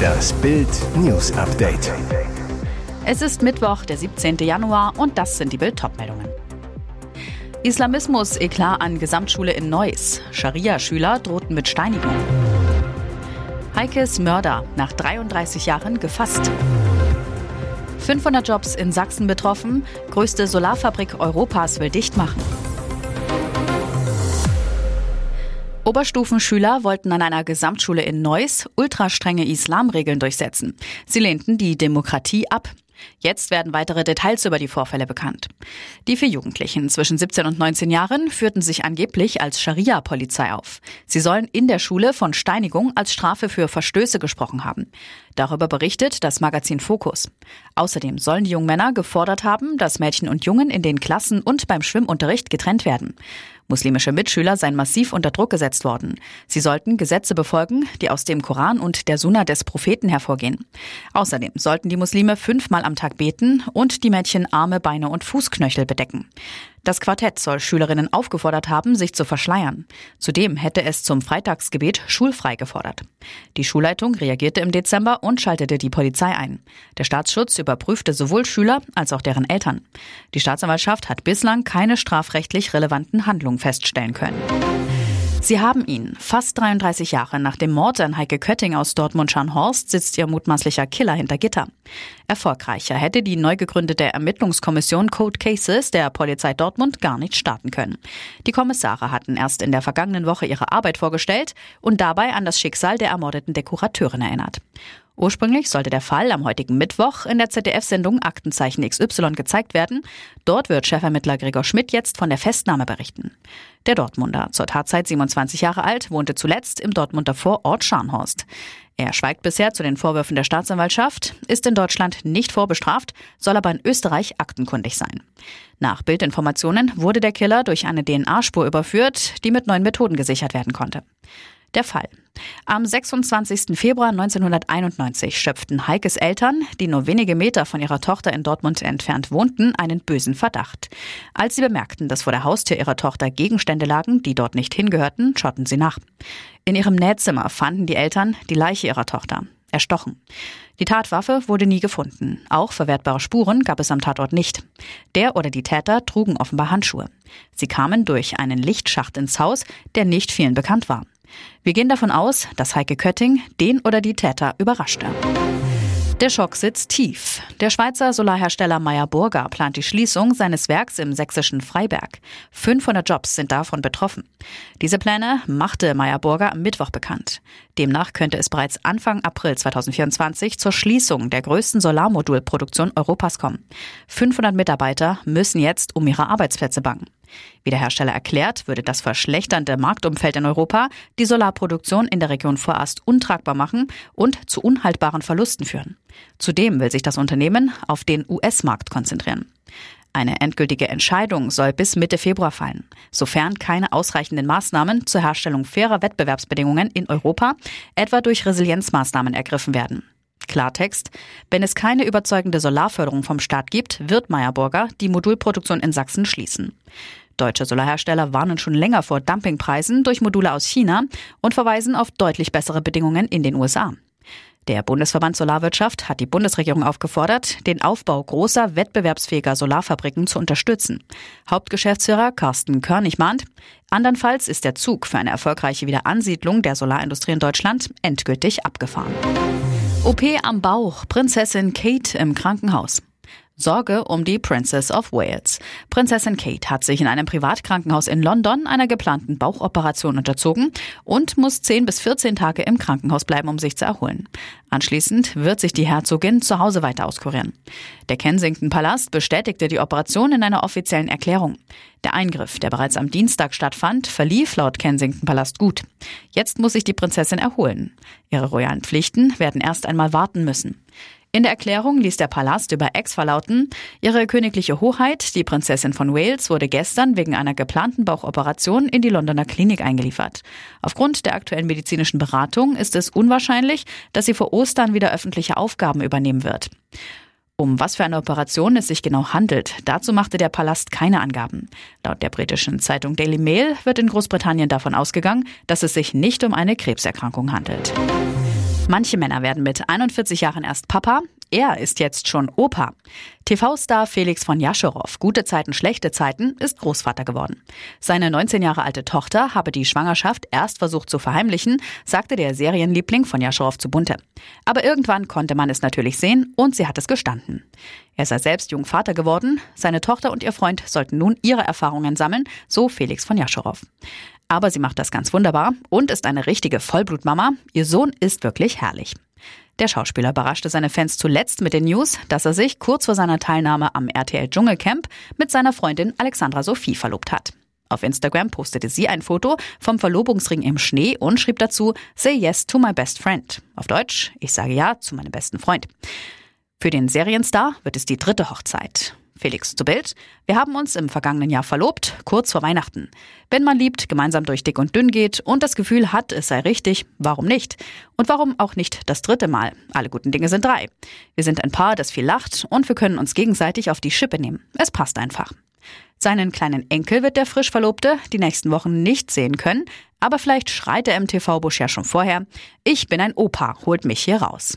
Das Bild News Update. Es ist Mittwoch, der 17. Januar und das sind die Bild meldungen Islamismus Eklat an Gesamtschule in Neuss. Scharia-Schüler drohten mit Steinigung. Heikes Mörder nach 33 Jahren gefasst. 500 Jobs in Sachsen betroffen. Größte Solarfabrik Europas will dicht machen. Oberstufenschüler wollten an einer Gesamtschule in Neuss ultrastrenge Islamregeln durchsetzen. Sie lehnten die Demokratie ab. Jetzt werden weitere Details über die Vorfälle bekannt. Die vier Jugendlichen zwischen 17 und 19 Jahren führten sich angeblich als Scharia-Polizei auf. Sie sollen in der Schule von Steinigung als Strafe für Verstöße gesprochen haben. Darüber berichtet das Magazin Fokus. Außerdem sollen die jungen Männer gefordert haben, dass Mädchen und Jungen in den Klassen und beim Schwimmunterricht getrennt werden. Muslimische Mitschüler seien massiv unter Druck gesetzt worden. Sie sollten Gesetze befolgen, die aus dem Koran und der Sunna des Propheten hervorgehen. Außerdem sollten die Muslime fünfmal am Tag beten und die Mädchen Arme, Beine und Fußknöchel bedecken. Das Quartett soll Schülerinnen aufgefordert haben, sich zu verschleiern. Zudem hätte es zum Freitagsgebet schulfrei gefordert. Die Schulleitung reagierte im Dezember und schaltete die Polizei ein. Der Staatsschutz überprüfte sowohl Schüler als auch deren Eltern. Die Staatsanwaltschaft hat bislang keine strafrechtlich relevanten Handlungen feststellen können. Sie haben ihn. Fast 33 Jahre nach dem Mord an Heike Kötting aus Dortmund-Scharnhorst sitzt ihr mutmaßlicher Killer hinter Gitter. Erfolgreicher hätte die neu gegründete Ermittlungskommission Code Cases der Polizei Dortmund gar nicht starten können. Die Kommissare hatten erst in der vergangenen Woche ihre Arbeit vorgestellt und dabei an das Schicksal der ermordeten Dekorateurin erinnert. Ursprünglich sollte der Fall am heutigen Mittwoch in der ZDF-Sendung Aktenzeichen XY gezeigt werden. Dort wird Chefermittler Gregor Schmidt jetzt von der Festnahme berichten. Der Dortmunder, zur Tatzeit 27 Jahre alt, wohnte zuletzt im Dortmunder Vorort Scharnhorst. Er schweigt bisher zu den Vorwürfen der Staatsanwaltschaft, ist in Deutschland nicht vorbestraft, soll aber in Österreich aktenkundig sein. Nach Bildinformationen wurde der Killer durch eine DNA-Spur überführt, die mit neuen Methoden gesichert werden konnte. Der Fall. Am 26. Februar 1991 schöpften Heikes Eltern, die nur wenige Meter von ihrer Tochter in Dortmund entfernt wohnten, einen bösen Verdacht. Als sie bemerkten, dass vor der Haustür ihrer Tochter Gegenstände lagen, die dort nicht hingehörten, schauten sie nach. In ihrem Nähzimmer fanden die Eltern die Leiche ihrer Tochter. Erstochen. Die Tatwaffe wurde nie gefunden. Auch verwertbare Spuren gab es am Tatort nicht. Der oder die Täter trugen offenbar Handschuhe. Sie kamen durch einen Lichtschacht ins Haus, der nicht vielen bekannt war. Wir gehen davon aus, dass Heike Kötting den oder die Täter überraschte. Der Schock sitzt tief. Der Schweizer Solarhersteller Meyer Burger plant die Schließung seines Werks im sächsischen Freiberg. 500 Jobs sind davon betroffen. Diese Pläne machte Meyer Burger am Mittwoch bekannt. Demnach könnte es bereits Anfang April 2024 zur Schließung der größten Solarmodulproduktion Europas kommen. 500 Mitarbeiter müssen jetzt um ihre Arbeitsplätze bangen. Wie der Hersteller erklärt, würde das verschlechternde Marktumfeld in Europa die Solarproduktion in der Region vorerst untragbar machen und zu unhaltbaren Verlusten führen. Zudem will sich das Unternehmen auf den US-Markt konzentrieren. Eine endgültige Entscheidung soll bis Mitte Februar fallen, sofern keine ausreichenden Maßnahmen zur Herstellung fairer Wettbewerbsbedingungen in Europa, etwa durch Resilienzmaßnahmen ergriffen werden. Klartext, wenn es keine überzeugende Solarförderung vom Staat gibt, wird Meyerburger die Modulproduktion in Sachsen schließen. Deutsche Solarhersteller warnen schon länger vor Dumpingpreisen durch Module aus China und verweisen auf deutlich bessere Bedingungen in den USA. Der Bundesverband Solarwirtschaft hat die Bundesregierung aufgefordert, den Aufbau großer, wettbewerbsfähiger Solarfabriken zu unterstützen. Hauptgeschäftsführer Carsten Körnig mahnt, andernfalls ist der Zug für eine erfolgreiche Wiederansiedlung der Solarindustrie in Deutschland endgültig abgefahren. OP am Bauch, Prinzessin Kate im Krankenhaus. Sorge um die Princess of Wales. Prinzessin Kate hat sich in einem Privatkrankenhaus in London einer geplanten Bauchoperation unterzogen und muss 10 bis 14 Tage im Krankenhaus bleiben, um sich zu erholen. Anschließend wird sich die Herzogin zu Hause weiter auskurieren. Der Kensington Palast bestätigte die Operation in einer offiziellen Erklärung. Der Eingriff, der bereits am Dienstag stattfand, verlief laut Kensington Palast gut. Jetzt muss sich die Prinzessin erholen. Ihre royalen Pflichten werden erst einmal warten müssen. In der Erklärung ließ der Palast über Ex verlauten, ihre königliche Hoheit, die Prinzessin von Wales, wurde gestern wegen einer geplanten Bauchoperation in die Londoner Klinik eingeliefert. Aufgrund der aktuellen medizinischen Beratung ist es unwahrscheinlich, dass sie vor Ostern wieder öffentliche Aufgaben übernehmen wird. Um was für eine Operation es sich genau handelt, dazu machte der Palast keine Angaben. Laut der britischen Zeitung Daily Mail wird in Großbritannien davon ausgegangen, dass es sich nicht um eine Krebserkrankung handelt. Manche Männer werden mit 41 Jahren erst Papa, er ist jetzt schon Opa. TV-Star Felix von Jascherow, gute Zeiten, schlechte Zeiten, ist Großvater geworden. Seine 19 Jahre alte Tochter habe die Schwangerschaft erst versucht zu verheimlichen, sagte der Serienliebling von Jascherow zu Bunte. Aber irgendwann konnte man es natürlich sehen und sie hat es gestanden. Er sei selbst jung Vater geworden, seine Tochter und ihr Freund sollten nun ihre Erfahrungen sammeln, so Felix von Jascherow. Aber sie macht das ganz wunderbar und ist eine richtige Vollblutmama. Ihr Sohn ist wirklich herrlich. Der Schauspieler überraschte seine Fans zuletzt mit den News, dass er sich kurz vor seiner Teilnahme am RTL Dschungelcamp mit seiner Freundin Alexandra Sophie verlobt hat. Auf Instagram postete sie ein Foto vom Verlobungsring im Schnee und schrieb dazu Say yes to my best friend. Auf Deutsch, ich sage ja zu meinem besten Freund. Für den Serienstar wird es die dritte Hochzeit. Felix zu Bild. Wir haben uns im vergangenen Jahr verlobt, kurz vor Weihnachten. Wenn man liebt, gemeinsam durch dick und dünn geht und das Gefühl hat, es sei richtig, warum nicht? Und warum auch nicht das dritte Mal? Alle guten Dinge sind drei. Wir sind ein Paar, das viel lacht und wir können uns gegenseitig auf die Schippe nehmen. Es passt einfach. Seinen kleinen Enkel wird der frisch Verlobte die nächsten Wochen nicht sehen können, aber vielleicht schreit der MTV-Busch ja schon vorher. Ich bin ein Opa, holt mich hier raus.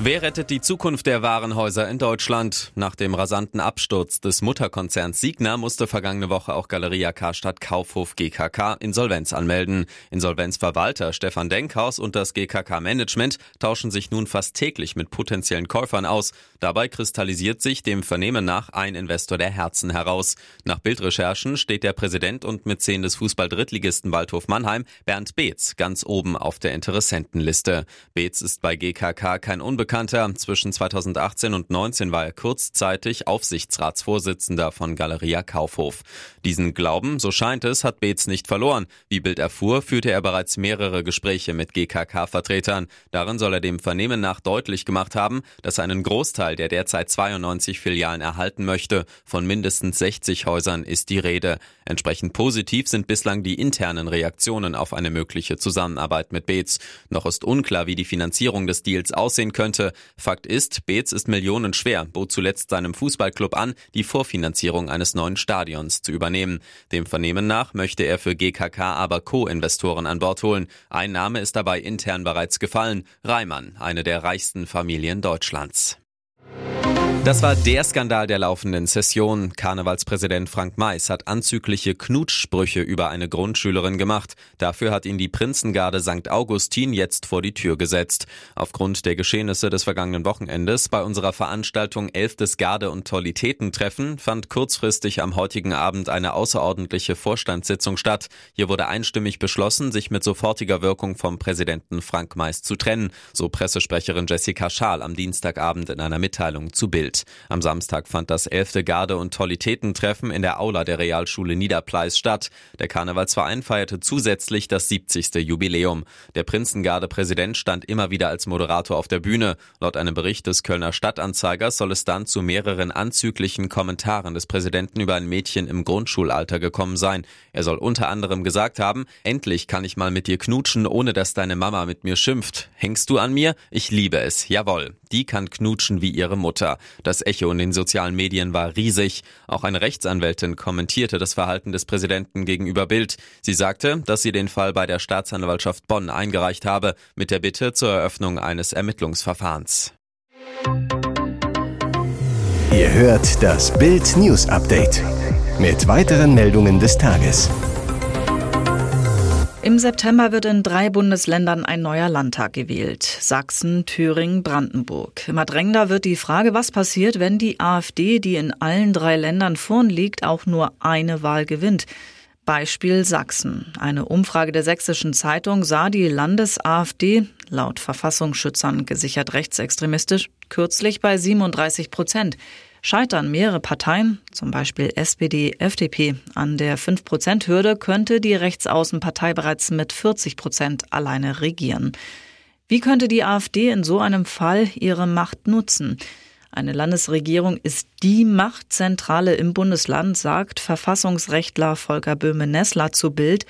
Wer rettet die Zukunft der Warenhäuser in Deutschland? Nach dem rasanten Absturz des Mutterkonzerns Signa musste vergangene Woche auch Galeria Karstadt Kaufhof GKK Insolvenz anmelden. Insolvenzverwalter Stefan Denkhaus und das GKK Management tauschen sich nun fast täglich mit potenziellen Käufern aus. Dabei kristallisiert sich dem Vernehmen nach ein Investor der Herzen heraus. Nach Bildrecherchen steht der Präsident und Mäzen des Fußball-Drittligisten Waldhof Mannheim, Bernd Beetz, ganz oben auf der Interessentenliste. Beetz ist bei GKK kein Unbekannter Unbekannter. Zwischen 2018 und 19 war er kurzzeitig Aufsichtsratsvorsitzender von Galeria Kaufhof. Diesen Glauben, so scheint es, hat Beetz nicht verloren. Wie Bild erfuhr, führte er bereits mehrere Gespräche mit GKK-Vertretern. Darin soll er dem Vernehmen nach deutlich gemacht haben, dass er einen Großteil der derzeit 92 Filialen erhalten möchte. Von mindestens 60 Häusern ist die Rede. Entsprechend positiv sind bislang die internen Reaktionen auf eine mögliche Zusammenarbeit mit Beetz. Noch ist unklar, wie die Finanzierung des Deals aussehen könnte. Fakt ist, Beetz ist millionenschwer, bot zuletzt seinem Fußballclub an, die Vorfinanzierung eines neuen Stadions zu übernehmen. Dem Vernehmen nach möchte er für GKK aber Co-Investoren an Bord holen. Ein Name ist dabei intern bereits gefallen, Reimann, eine der reichsten Familien Deutschlands. Das war der Skandal der laufenden Session. Karnevalspräsident Frank Mais hat anzügliche Knutschsprüche über eine Grundschülerin gemacht. Dafür hat ihn die Prinzengarde St. Augustin jetzt vor die Tür gesetzt. Aufgrund der Geschehnisse des vergangenen Wochenendes bei unserer Veranstaltung 11. Garde- und Tollitätentreffen fand kurzfristig am heutigen Abend eine außerordentliche Vorstandssitzung statt. Hier wurde einstimmig beschlossen, sich mit sofortiger Wirkung vom Präsidenten Frank Mais zu trennen, so Pressesprecherin Jessica Schaal am Dienstagabend in einer Mitteilung zu Bild. Am Samstag fand das 11. Garde- und Tollitätentreffen in der Aula der Realschule Niederpleis statt. Der Karnevalsverein feierte zusätzlich das 70. Jubiläum. Der Prinzengarde-Präsident stand immer wieder als Moderator auf der Bühne. Laut einem Bericht des Kölner Stadtanzeigers soll es dann zu mehreren anzüglichen Kommentaren des Präsidenten über ein Mädchen im Grundschulalter gekommen sein. Er soll unter anderem gesagt haben, endlich kann ich mal mit dir knutschen, ohne dass deine Mama mit mir schimpft. Hängst du an mir? Ich liebe es. Jawohl. Die kann knutschen wie ihre Mutter. Das Echo in den sozialen Medien war riesig. Auch eine Rechtsanwältin kommentierte das Verhalten des Präsidenten gegenüber Bild. Sie sagte, dass sie den Fall bei der Staatsanwaltschaft Bonn eingereicht habe, mit der Bitte zur Eröffnung eines Ermittlungsverfahrens. Ihr hört das Bild News Update mit weiteren Meldungen des Tages. Im September wird in drei Bundesländern ein neuer Landtag gewählt. Sachsen, Thüringen, Brandenburg. Immer drängender wird die Frage, was passiert, wenn die AfD, die in allen drei Ländern vorn liegt, auch nur eine Wahl gewinnt. Beispiel Sachsen. Eine Umfrage der Sächsischen Zeitung sah die Landes-AfD, laut Verfassungsschützern gesichert rechtsextremistisch, kürzlich bei 37 Prozent. Scheitern mehrere Parteien, zum Beispiel SPD, FDP, an der 5-Prozent-Hürde, könnte die Rechtsaußenpartei bereits mit 40 Prozent alleine regieren. Wie könnte die AfD in so einem Fall ihre Macht nutzen? Eine Landesregierung ist die Machtzentrale im Bundesland, sagt Verfassungsrechtler Volker Böhme-Nessler zu Bild.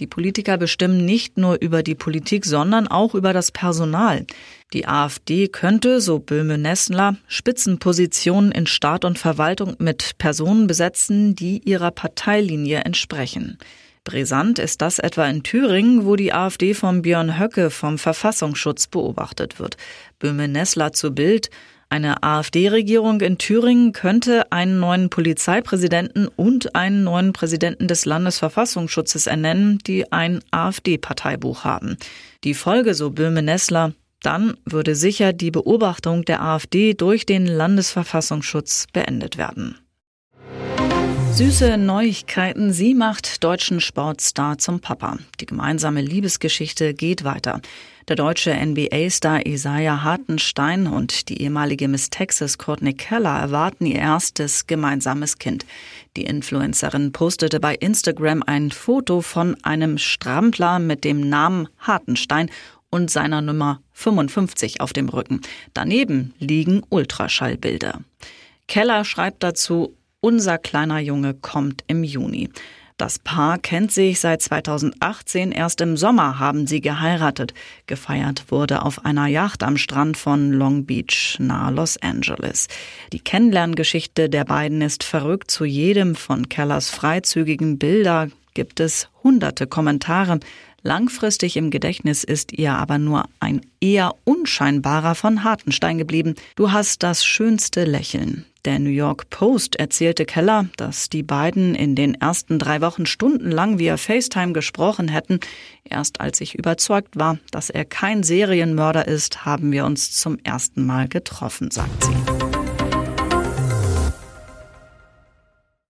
Die Politiker bestimmen nicht nur über die Politik, sondern auch über das Personal. Die AfD könnte, so Böhme-Nessler, Spitzenpositionen in Staat und Verwaltung mit Personen besetzen, die ihrer Parteilinie entsprechen. Brisant ist das etwa in Thüringen, wo die AfD von Björn Höcke vom Verfassungsschutz beobachtet wird. Böhme-Nessler zu Bild. Eine AfD-Regierung in Thüringen könnte einen neuen Polizeipräsidenten und einen neuen Präsidenten des Landesverfassungsschutzes ernennen, die ein AfD-Parteibuch haben. Die Folge, so Böhme-Nessler, dann würde sicher die Beobachtung der AfD durch den Landesverfassungsschutz beendet werden. Süße Neuigkeiten. Sie macht deutschen Sportstar zum Papa. Die gemeinsame Liebesgeschichte geht weiter. Der deutsche NBA-Star Isaiah Hartenstein und die ehemalige Miss Texas Courtney Keller erwarten ihr erstes gemeinsames Kind. Die Influencerin postete bei Instagram ein Foto von einem Strampler mit dem Namen Hartenstein und seiner Nummer 55 auf dem Rücken. Daneben liegen Ultraschallbilder. Keller schreibt dazu, unser kleiner Junge kommt im Juni. Das Paar kennt sich seit 2018. Erst im Sommer haben sie geheiratet. Gefeiert wurde auf einer Yacht am Strand von Long Beach nahe Los Angeles. Die Kennenlerngeschichte der beiden ist verrückt. Zu jedem von Kellers freizügigen Bilder gibt es hunderte Kommentare. Langfristig im Gedächtnis ist ihr aber nur ein eher unscheinbarer von Hartenstein geblieben. Du hast das schönste Lächeln. Der New York Post erzählte Keller, dass die beiden in den ersten drei Wochen stundenlang via FaceTime gesprochen hätten. Erst als ich überzeugt war, dass er kein Serienmörder ist, haben wir uns zum ersten Mal getroffen, sagt sie.